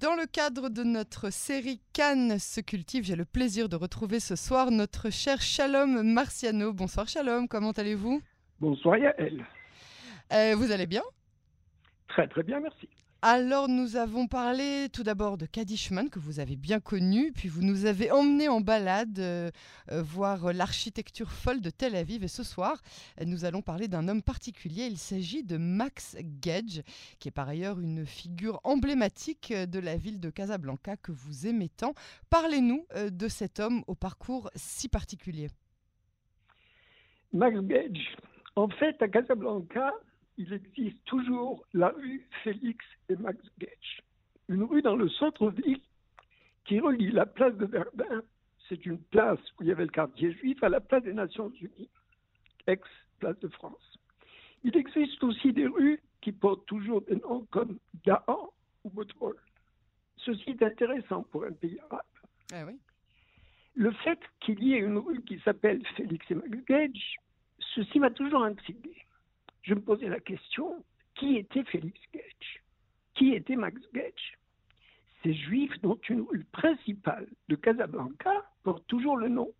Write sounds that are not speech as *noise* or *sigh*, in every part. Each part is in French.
Dans le cadre de notre série Cannes se cultive, j'ai le plaisir de retrouver ce soir notre cher Shalom Marciano. Bonsoir Shalom, comment allez-vous? Bonsoir Yael. Euh, vous allez bien? Très très bien, merci. Alors nous avons parlé tout d'abord de Kadishman que vous avez bien connu, puis vous nous avez emmené en balade euh, euh, voir l'architecture folle de Tel Aviv et ce soir nous allons parler d'un homme particulier, il s'agit de Max Gage qui est par ailleurs une figure emblématique de la ville de Casablanca que vous aimez tant. Parlez-nous euh, de cet homme au parcours si particulier. Max Gage, en fait à Casablanca, il existe toujours la rue Félix et Max Gage. Une rue dans le centre-ville qui relie la place de Verdun, c'est une place où il y avait le quartier juif, à la place des Nations Unies, ex-place de France. Il existe aussi des rues qui portent toujours des noms comme Gahan ou Botrol. Ceci est intéressant pour un pays arabe. Ah oui. Le fait qu'il y ait une rue qui s'appelle Félix et Max Gage, ceci m'a toujours intrigué je me posais la question, qui était Félix Gage Qui était Max Gage Ces juifs dont une rue principale de Casablanca porte toujours le nom.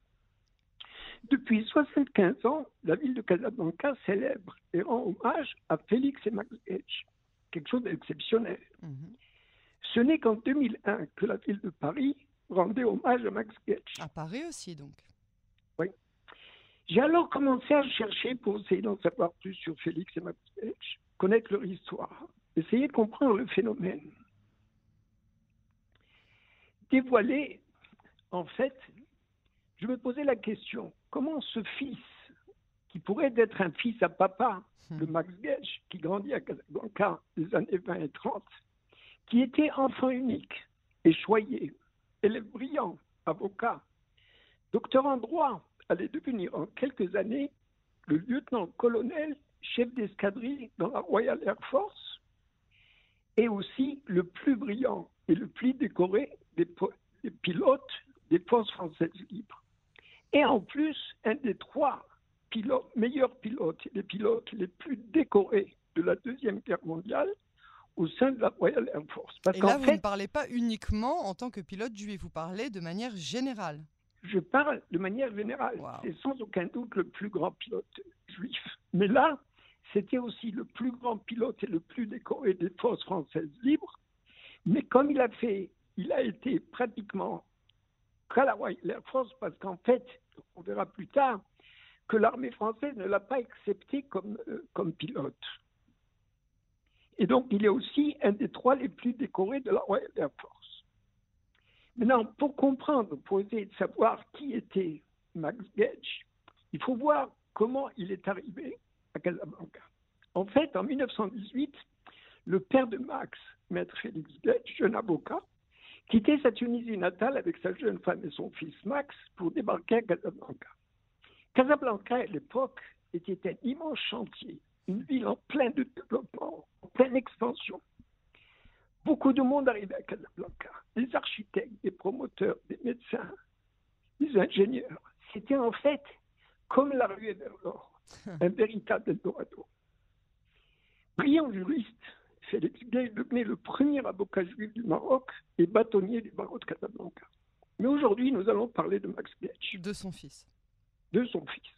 Depuis 75 ans, la ville de Casablanca célèbre et rend hommage à Félix et Max Gage, quelque chose d'exceptionnel. Mhm. Ce n'est qu'en 2001 que la ville de Paris rendait hommage à Max Gage. À Paris aussi donc. J'ai alors commencé à chercher pour essayer d'en savoir plus sur Félix et Max Gage, connaître leur histoire, essayer de comprendre le phénomène. Dévoiler, en fait, je me posais la question, comment ce fils, qui pourrait être un fils à papa de Max Gage, qui grandit à Casablanca des années 20 et 30, qui était enfant unique et choyé, élève brillant, avocat, docteur en droit, allait devenir en quelques années le lieutenant-colonel chef d'escadrille dans la Royal Air Force et aussi le plus brillant et le plus décoré des, des pilotes des forces françaises libres. Et en plus, un des trois pilotes, meilleurs pilotes, les pilotes les plus décorés de la Deuxième Guerre mondiale au sein de la Royal Air Force. Parce et là, vous ne parlez pas uniquement en tant que pilote juif, vous parlez de manière générale je parle de manière générale. C'est sans aucun doute le plus grand pilote juif. Mais là, c'était aussi le plus grand pilote et le plus décoré des forces françaises libres. Mais comme il a fait, il a été pratiquement qu'à la Royal Air Force, parce qu'en fait, on verra plus tard, que l'armée française ne l'a pas accepté comme, euh, comme pilote. Et donc, il est aussi un des trois les plus décorés de la Royal Air Force. Maintenant, pour comprendre, pour essayer de savoir qui était Max Gage, il faut voir comment il est arrivé à Casablanca. En fait, en 1918, le père de Max, maître Félix Gage, jeune avocat, quittait sa Tunisie natale avec sa jeune femme et son fils Max pour débarquer à Casablanca. Casablanca, à l'époque, était un immense chantier, une ville en plein développement, en pleine expansion. Beaucoup de monde arrivait à Casablanca. Des architectes, des promoteurs, des médecins, des ingénieurs. C'était en fait comme la ruée vers l'or, un véritable Eldorado. Brillant juriste, Félix Gay devenait le premier avocat juif du Maroc et bâtonnier du barreau de Casablanca. Mais aujourd'hui, nous allons parler de Max Gage. De son fils. De son fils.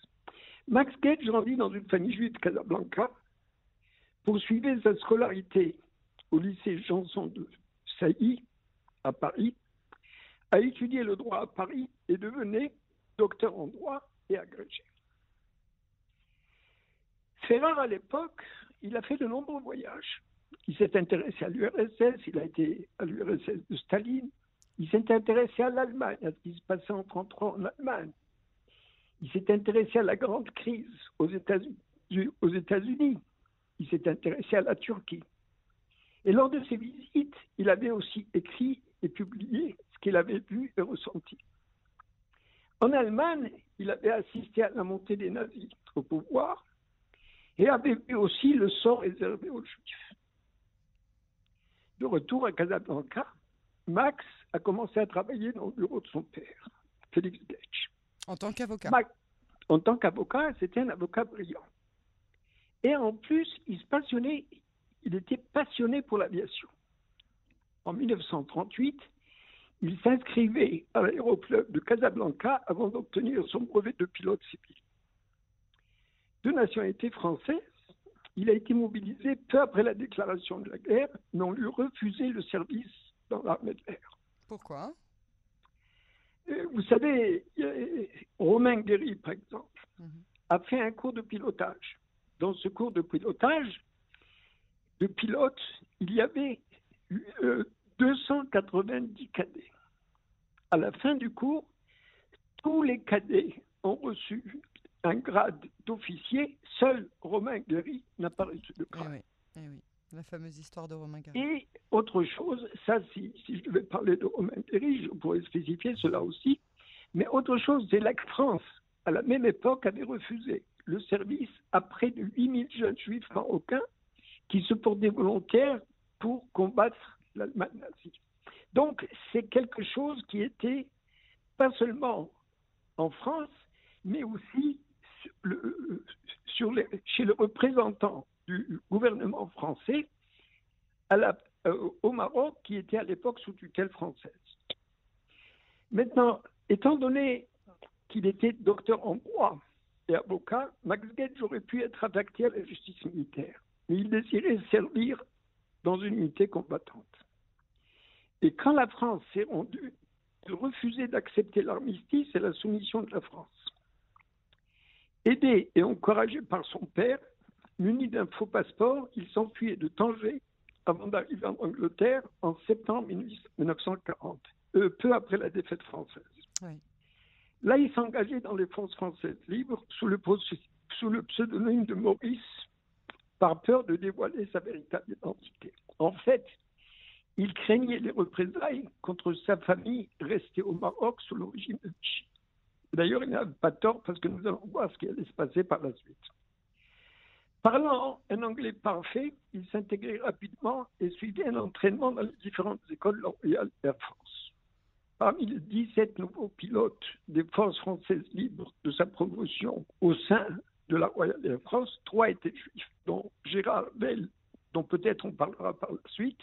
Max Gage grandit dans une famille juive de Casablanca, poursuivait sa scolarité au lycée Janson de Sailly, à Paris, a étudié le droit à Paris et devenait docteur en droit et agrégé. rare à l'époque, il a fait de nombreux voyages. Il s'est intéressé à l'URSS, il a été à l'URSS de Staline, il s'est intéressé à l'Allemagne, à ce qui se passait en 1933 en Allemagne. Il s'est intéressé à la grande crise aux États-Unis. il s'est intéressé à la Turquie. Et lors de ses visites, il avait aussi écrit et publié ce qu'il avait vu et ressenti. En Allemagne, il avait assisté à la montée des nazis au pouvoir et avait vu aussi le sort réservé aux juifs. De retour à Casablanca, Max a commencé à travailler dans le bureau de son père, Félix Gage. En tant qu'avocat En tant qu'avocat, c'était un avocat brillant. Et en plus, il se passionnait, il était passionné pour l'aviation. en 1938, il s'inscrivait à l'aéroclub de Casablanca avant d'obtenir son brevet de pilote civil. De nationalité française, il a été mobilisé peu après la déclaration de la guerre, mais on lui refusé le service dans l'armée de l'air. Pourquoi? Euh, Vous savez, Romain Guéry, par exemple, mhm. a fait un cours de pilotage. Dans ce cours de pilotage, de pilote, il y avait 290 euh, cadets. À la fin du cours, tous les cadets ont reçu un grade d'officier. Seul Romain Guéry n'a pas reçu de grade. Eh oui, la fameuse histoire de Romain Guéry. Et autre chose, ça, si, si je devais parler de Romain Guéry, je pourrais spécifier cela aussi. Mais autre chose, c'est que France, à la même époque, avait refusé le service à près de 8000 jeunes juifs marocains qui se portaient volontaires pour combattre l'Allemagne nazie. Donc, c'est quelque chose qui était pas seulement en France, mais aussi chez le représentant du gouvernement français euh, au Maroc, qui était à l'époque sous tutelle française. Maintenant, étant donné qu'il était docteur en droit et avocat, Max Gage aurait pu être attaqué à la justice militaire, mais il désirait servir dans une unité combattante. Et quand la France s'est rendue, il refusait d'accepter l'armistice et la soumission de la France. Aidé et encouragé par son père, muni d'un faux passeport, il s'enfuyait de Tanger avant d'arriver en Angleterre en septembre 1940, euh, peu après la défaite française. Là, il s'engageait dans les forces françaises libres sous le, sous le pseudonyme de Maurice, par peur de dévoiler sa véritable identité. En fait, il craignait les représailles contre sa famille restée au Maroc sous l'origine de Vichy. D'ailleurs, il n'a pas tort parce que nous allons voir ce qui allait se passer par la suite. Parlant un anglais parfait, il s'intégrait rapidement et suivait un entraînement dans les différentes écoles Royal Air Force. Parmi les 17 nouveaux pilotes des forces françaises libres de sa promotion au sein de la Royal Air France, trois étaient juifs, dont Gérard Bell, dont peut-être on parlera par la suite,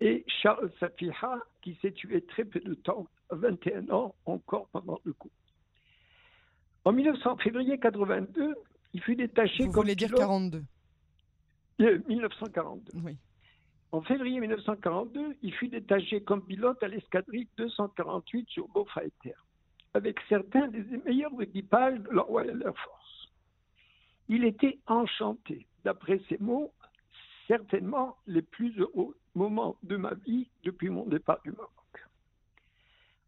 et Charles Safiha, qui s'est tué très peu de temps, à 21 ans, encore pendant le coup. En 1900, février 82, il fut détaché Vous voulez dire 42 1942. Oui. En février 1942, il fut détaché comme pilote à l'escadrille 248 sur Beaufighter, avec certains des meilleurs équipages de la Royal Air Force. Il était enchanté, d'après ses mots, certainement les plus heureux moments de ma vie depuis mon départ du Maroc.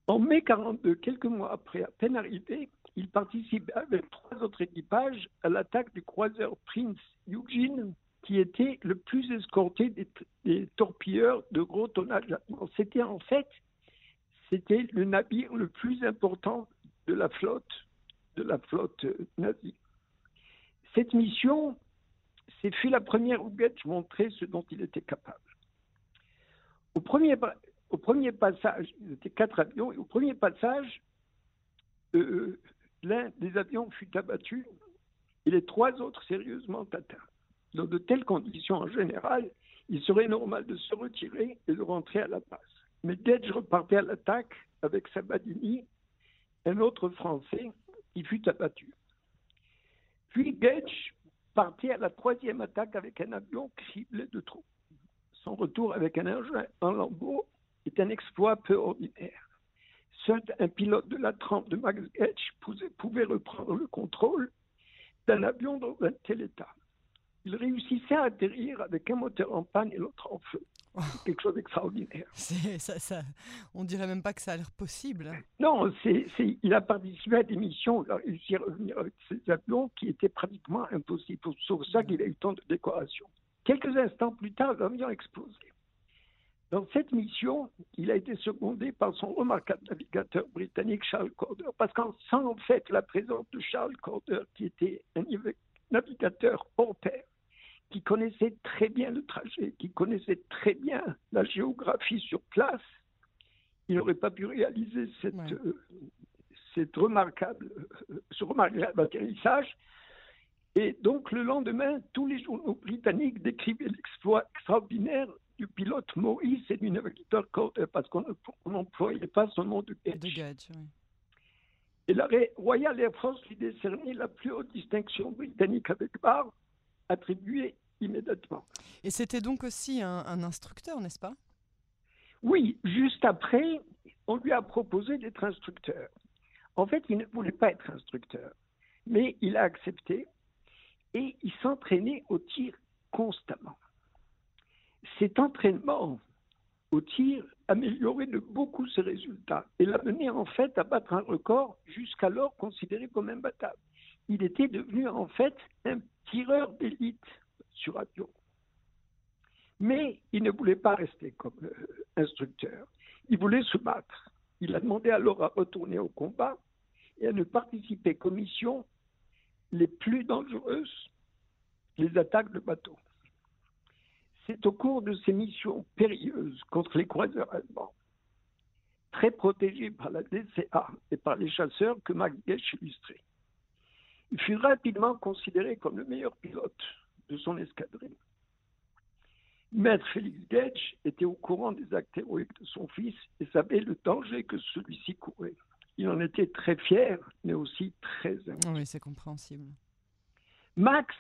En mai 42, quelques mois après, à peine arrivé, il participe avec trois autres équipages à l'attaque du croiseur Prince Eugene, qui était le plus escorté des, torpilleurs de gros tonnage C'était en fait, c'était le navire le plus important de la flotte, de la flotte nazie. Cette mission, c'est fut la première où Goethe montrait ce dont il était capable. Au premier, passage, il était quatre avions, et au premier passage, euh, l'un des avions fut abattu et les trois autres sérieusement atteints. Dans de telles conditions, en général, il serait normal de se retirer et de rentrer à la base. Mais Gage repartait à l'attaque avec Sabadini, un autre Français, qui fut abattu. Puis Gage partait à la troisième attaque avec un avion criblé de troupes. Son retour avec un engin en lambeaux est un exploit peu ordinaire. Seul un pilote de la trempe de Max Gage pouvait reprendre le contrôle d'un avion dans un tel état. Il réussissait à atterrir avec un moteur en panne et l'autre en feu. *laughs* quelque chose d'extraordinaire. Ça, ça, on dirait même pas que ça a l'air possible. Hein. Non, c'est, il a participé à des missions, il a réussi à revenir avec ces avions qui étaient pratiquement impossibles. C'est pour ça qu'il a eu tant de décorations. Quelques instants plus tard, l'avion a explosé. Dans cette mission, il a été secondé par son remarquable navigateur britannique Charles Corder, parce qu'en sans fait la présence de Charles Corder, qui était un navigateur hors pair, qui connaissait très bien le trajet, qui connaissait très bien la géographie sur place, il n'aurait pas pu réaliser cette, euh, cette remarquable, euh, ce remarquable atterrissage. Et donc le lendemain, tous les journaux britanniques décrivaient l'exploit extraordinaire du pilote Maurice et du navigateur Corder, parce qu'on n'employait pas son nom de Gage. Et la Royal Air France lui décernait la plus haute distinction britannique avec barre, attribuée immédiatement. Et c'était donc aussi un, instructeur, n'est-ce pas? Oui, juste après, on lui a proposé d'être instructeur. En fait, il ne voulait pas être instructeur, mais il a accepté et il s'entraînait au tir constamment. Cet entraînement au tir améliorait de beaucoup ses résultats et l'a mené en fait à battre un record jusqu'alors considéré comme imbattable. Il était devenu en fait un tireur d'élite sur avion. Mais il ne voulait pas rester comme euh, instructeur. Il voulait se battre. Il a demandé alors à retourner au combat et à ne participer qu'aux missions les plus dangereuses, les attaques de bateaux. C'est au cours de ces missions périlleuses contre les croiseurs allemands, très protégés par la DCA et par les chasseurs, que Max Gesch illustrait. Il fut rapidement considéré comme le meilleur pilote de son escadrille. Maître Félix Getsch était au courant des actes héroïques de son fils et savait le danger que celui-ci courait. Il en était très fier, mais aussi très inquiet. Oui, c'est compréhensible. Max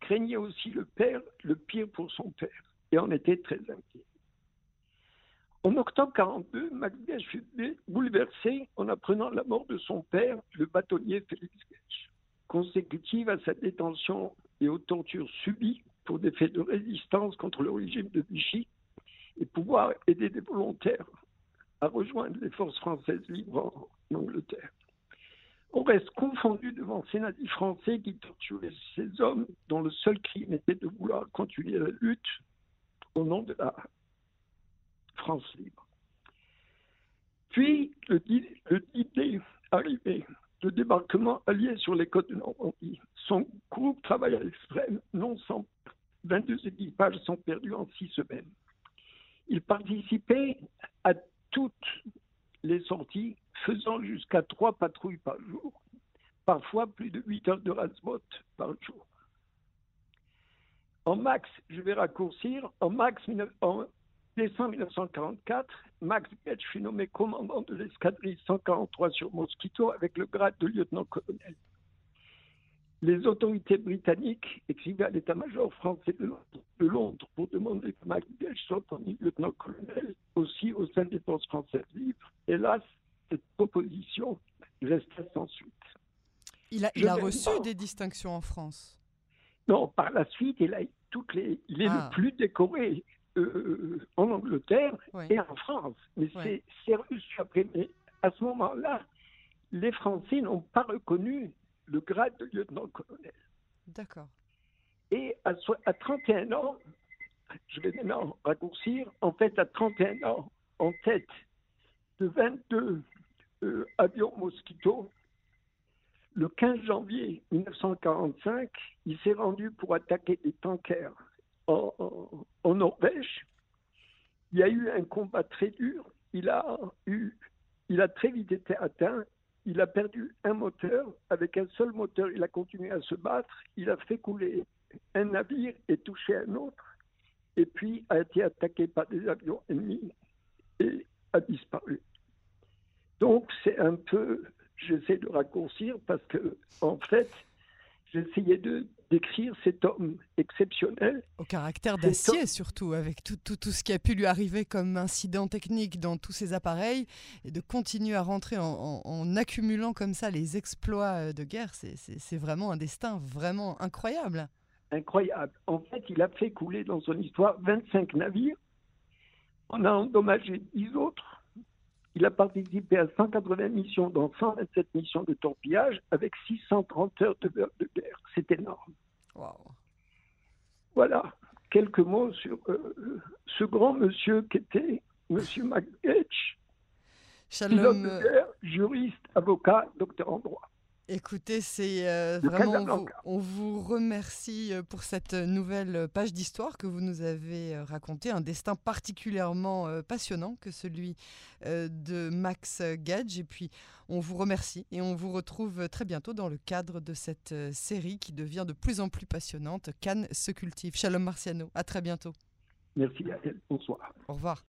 craignait aussi le père, le pire pour son père, et en était très inquiet. En octobre 42, Max Getsch fut bouleversé en apprenant la mort de son père, le bâtonnier Félix Getsch, consécutive à sa détention et aux tortures subies pour des faits de résistance contre le régime de Vichy et pouvoir aider des volontaires à rejoindre les forces françaises libres en Angleterre. On reste confondu devant ces nazis français qui torturaient ces hommes dont le seul crime était de vouloir continuer la lutte au nom de la France libre. Puis, le, le 10 arrivé, le débarquement allié sur les côtes de Normandie. Son groupe travaille à l'extrême, non sans 22 équipages sont perdus en six semaines. Il participait à toutes les sorties, faisant jusqu'à trois patrouilles par jour, parfois plus de 8 heures de rasbot par jour. En max, je vais raccourcir, en max en décembre 1944, Max Getsch fut nommé commandant de l'escadrille 143 sur Mosquito avec le grade de lieutenant-colonel. Les autorités britanniques écrivaient à l'état-major français de Londres pour demander que Max Getsch soit promu lieutenant-colonel aussi au sein des forces françaises libres. Hélas, cette proposition resta sans suite. Il a, reçu des distinctions en France Non, par la suite, il, a toutes les, il est le ah. plus décoré euh, en Angleterre et en France. Mais c'est reçu après. Mais à ce moment-là, les Français n'ont pas reconnu le grade de lieutenant-colonel. D'accord. Et à, à 31 ans, je vais maintenant raccourcir, en fait, à 31 ans, en tête de 22 euh, avions Mosquito, le 15 janvier 1945, il s'est rendu pour attaquer des tankers en, Norvège. Il y a eu un combat très dur. Il a, eu, il a très vite été atteint. Il a perdu un moteur. Avec un seul moteur, il a continué à se battre. Il a fait couler un navire et touché un autre. Et puis a été attaqué par des avions ennemis et a disparu. Donc c'est un peu, j'essaie de raccourcir parce que en fait, j'essayais de d'écrire cet homme exceptionnel. Au caractère d'acier surtout, avec tout, tout, tout, ce qui a pu lui arriver comme incident technique dans tous ses appareils, et de continuer à rentrer en, en, accumulant comme ça les exploits euh, de guerre, c'est vraiment un destin vraiment incroyable. Incroyable. En fait, il a fait couler dans son histoire 25 navires, on a endommagé 10 autres, il a participé à 180 missions, dans 127 missions de torpillage, avec 630 heures de, de guerre. C'est énorme. Voilà, quelques mots sur euh, ce grand monsieur qui était Monsieur McGetch, pilote de guerre, juriste, avocat, docteur en droit. Écoutez, c'est euh, vraiment, on vous, remercie euh, pour cette nouvelle page d'histoire que vous nous avez euh, racontée, un destin particulièrement passionnant que celui de Max Gage. Et puis, on vous remercie et on vous retrouve très bientôt dans le cadre de cette série qui devient de plus en plus passionnante. Cannes se cultive. Shalom Marciano, à très bientôt. Merci. Bonsoir. Au revoir.